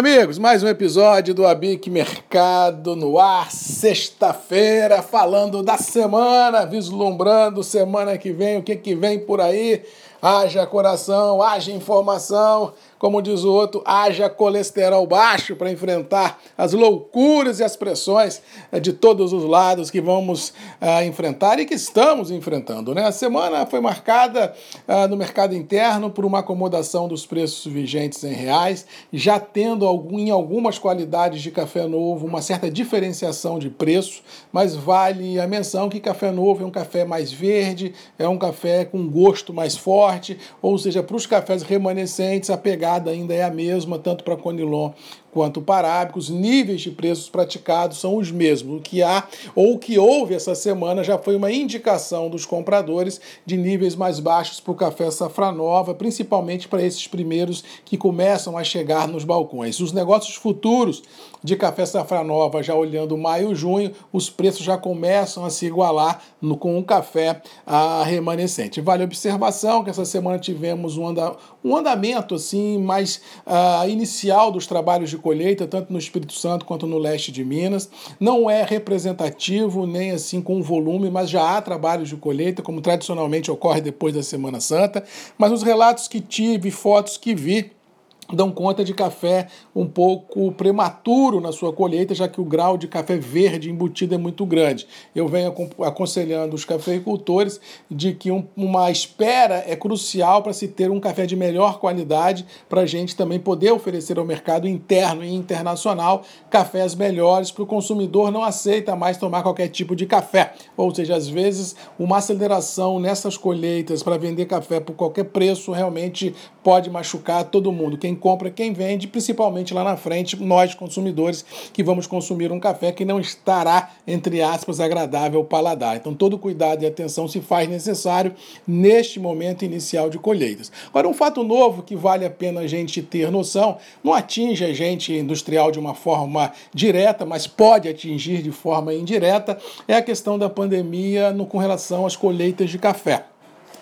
Amigos, mais um episódio do Abic Mercado no ar, sexta-feira, falando da semana, vislumbrando semana que vem, o que que vem por aí. Haja coração, haja informação, como diz o outro, haja colesterol baixo para enfrentar as loucuras e as pressões eh, de todos os lados que vamos uh, enfrentar e que estamos enfrentando. Né? A semana foi marcada uh, no mercado interno por uma acomodação dos preços vigentes em reais, já tendo algum, em algumas qualidades de café novo uma certa diferenciação de preço, mas vale a menção que café novo é um café mais verde, é um café com gosto mais forte, ou seja, para os cafés remanescentes a pegada ainda é a mesma, tanto para Conilon quanto para os níveis de preços praticados são os mesmos. O que há ou o que houve essa semana já foi uma indicação dos compradores de níveis mais baixos para o café Safra Nova, principalmente para esses primeiros que começam a chegar nos balcões. Os negócios futuros de café Safra Nova, já olhando maio e junho, os preços já começam a se igualar no, com o café a remanescente. Vale a observação que essa semana tivemos um, anda, um andamento assim mais uh, inicial dos trabalhos de colheita, tanto no Espírito Santo quanto no leste de Minas. Não é representativo nem assim com volume, mas já há trabalhos de colheita, como tradicionalmente ocorre depois da Semana Santa. Mas os relatos que tive, fotos que vi, dão conta de café um pouco prematuro na sua colheita, já que o grau de café verde embutido é muito grande. Eu venho aconselhando os cafeicultores de que um, uma espera é crucial para se ter um café de melhor qualidade, para a gente também poder oferecer ao mercado interno e internacional cafés melhores, para o consumidor não aceita mais tomar qualquer tipo de café. Ou seja, às vezes uma aceleração nessas colheitas para vender café por qualquer preço realmente pode machucar todo mundo. Quem compra, quem vende, principalmente lá na frente, nós consumidores que vamos consumir um café que não estará, entre aspas, agradável ao paladar. Então, todo cuidado e atenção se faz necessário neste momento inicial de colheitas. Agora, um fato novo que vale a pena a gente ter noção, não atinge a gente industrial de uma forma direta, mas pode atingir de forma indireta, é a questão da pandemia no, com relação às colheitas de café.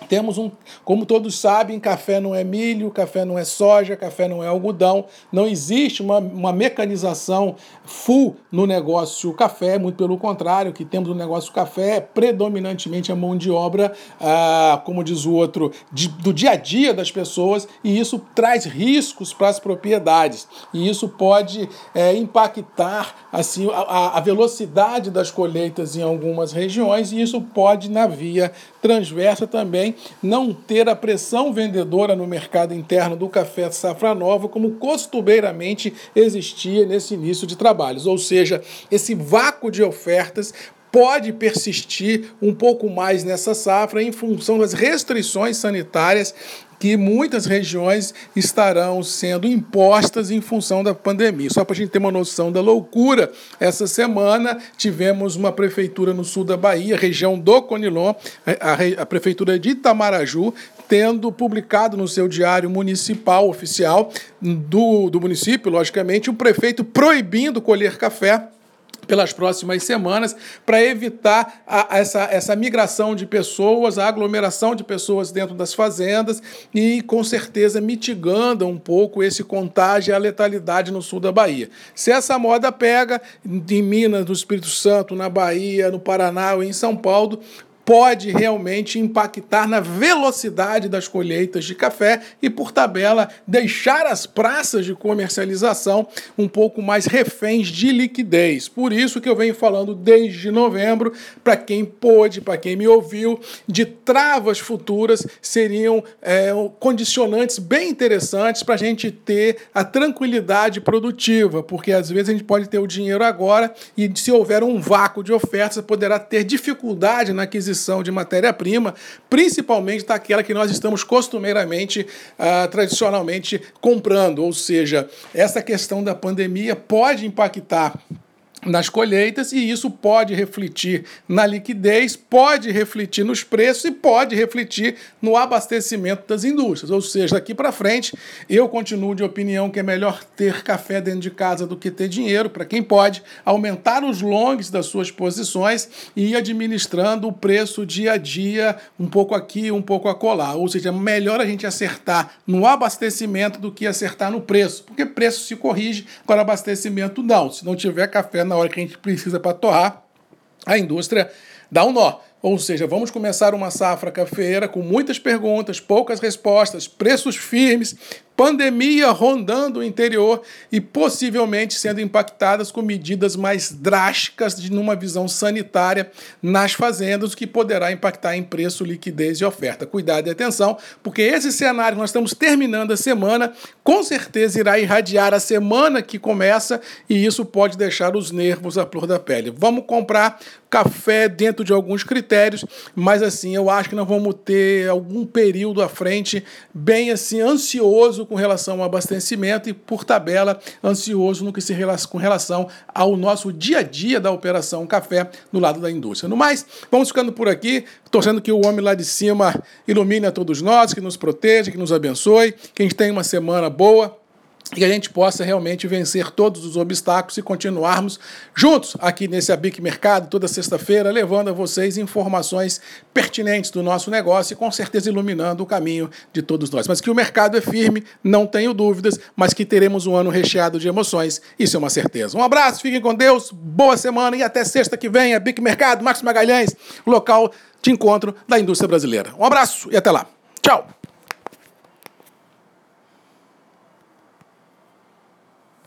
Temos um, como todos sabem, café não é milho, café não é soja, café não é algodão. Não existe uma, uma mecanização full no negócio café, muito pelo contrário, o que temos no negócio café é predominantemente a mão de obra, ah, como diz o outro, de, do dia a dia das pessoas, e isso traz riscos para as propriedades. E isso pode é, impactar assim a, a velocidade das colheitas em algumas regiões, e isso pode, na via transversa também, não ter a pressão vendedora no mercado interno do café safra nova como costumeiramente existia nesse início de trabalhos. Ou seja, esse vácuo de ofertas pode persistir um pouco mais nessa safra em função das restrições sanitárias que muitas regiões estarão sendo impostas em função da pandemia. Só para a gente ter uma noção da loucura, essa semana tivemos uma prefeitura no sul da Bahia, região do Conilon, a, a prefeitura de Itamaraju, tendo publicado no seu diário municipal oficial do, do município, logicamente, o prefeito proibindo colher café pelas próximas semanas para evitar a, essa, essa migração de pessoas, a aglomeração de pessoas dentro das fazendas e, com certeza, mitigando um pouco esse contágio e a letalidade no sul da Bahia. Se essa moda pega em Minas, no Espírito Santo, na Bahia, no Paraná ou em São Paulo, pode realmente impactar na velocidade das colheitas de café e, por tabela, deixar as praças de comercialização um pouco mais reféns de liquidez. Por isso que eu venho falando desde novembro, para quem pôde, para quem me ouviu, de travas futuras seriam é, condicionantes bem interessantes para a gente ter a tranquilidade produtiva, porque às vezes a gente pode ter o dinheiro agora e se houver um vácuo de ofertas, poderá ter dificuldade na aquisição aquisição de matéria-prima, principalmente daquela que nós estamos costumeiramente, uh, tradicionalmente comprando. Ou seja, essa questão da pandemia pode impactar nas colheitas e isso pode refletir na liquidez, pode refletir nos preços e pode refletir no abastecimento das indústrias. Ou seja, daqui para frente, eu continuo de opinião que é melhor ter café dentro de casa do que ter dinheiro, para quem pode aumentar os longs das suas posições e ir administrando o preço dia a dia, um pouco aqui, um pouco acolá. Ou seja, melhor a gente acertar no abastecimento do que acertar no preço, porque preço se corrige, agora abastecimento não. Se não tiver café na hora que a gente precisa para torrar, a indústria dá um nó. Ou seja, vamos começar uma safra cafeira com muitas perguntas, poucas respostas, preços firmes, pandemia rondando o interior e possivelmente sendo impactadas com medidas mais drásticas de numa visão sanitária nas fazendas, o que poderá impactar em preço, liquidez e oferta. Cuidado e atenção, porque esse cenário nós estamos terminando a semana, com certeza irá irradiar a semana que começa e isso pode deixar os nervos à flor da pele. Vamos comprar café dentro de alguns critérios, mas assim, eu acho que nós vamos ter algum período à frente bem assim ansioso com relação ao abastecimento e, por tabela, ansioso no que se relaciona com relação ao nosso dia a dia da operação café no lado da indústria. No mais, vamos ficando por aqui, torcendo que o homem lá de cima ilumine a todos nós, que nos proteja, que nos abençoe, que a gente tenha uma semana boa e que a gente possa realmente vencer todos os obstáculos e continuarmos juntos aqui nesse Abic Mercado toda sexta-feira, levando a vocês informações pertinentes do nosso negócio e com certeza iluminando o caminho de todos nós. Mas que o mercado é firme, não tenho dúvidas, mas que teremos um ano recheado de emoções, isso é uma certeza. Um abraço, fiquem com Deus, boa semana e até sexta que vem, Abic Mercado, Marcos Magalhães, local de encontro da indústria brasileira. Um abraço e até lá. Tchau!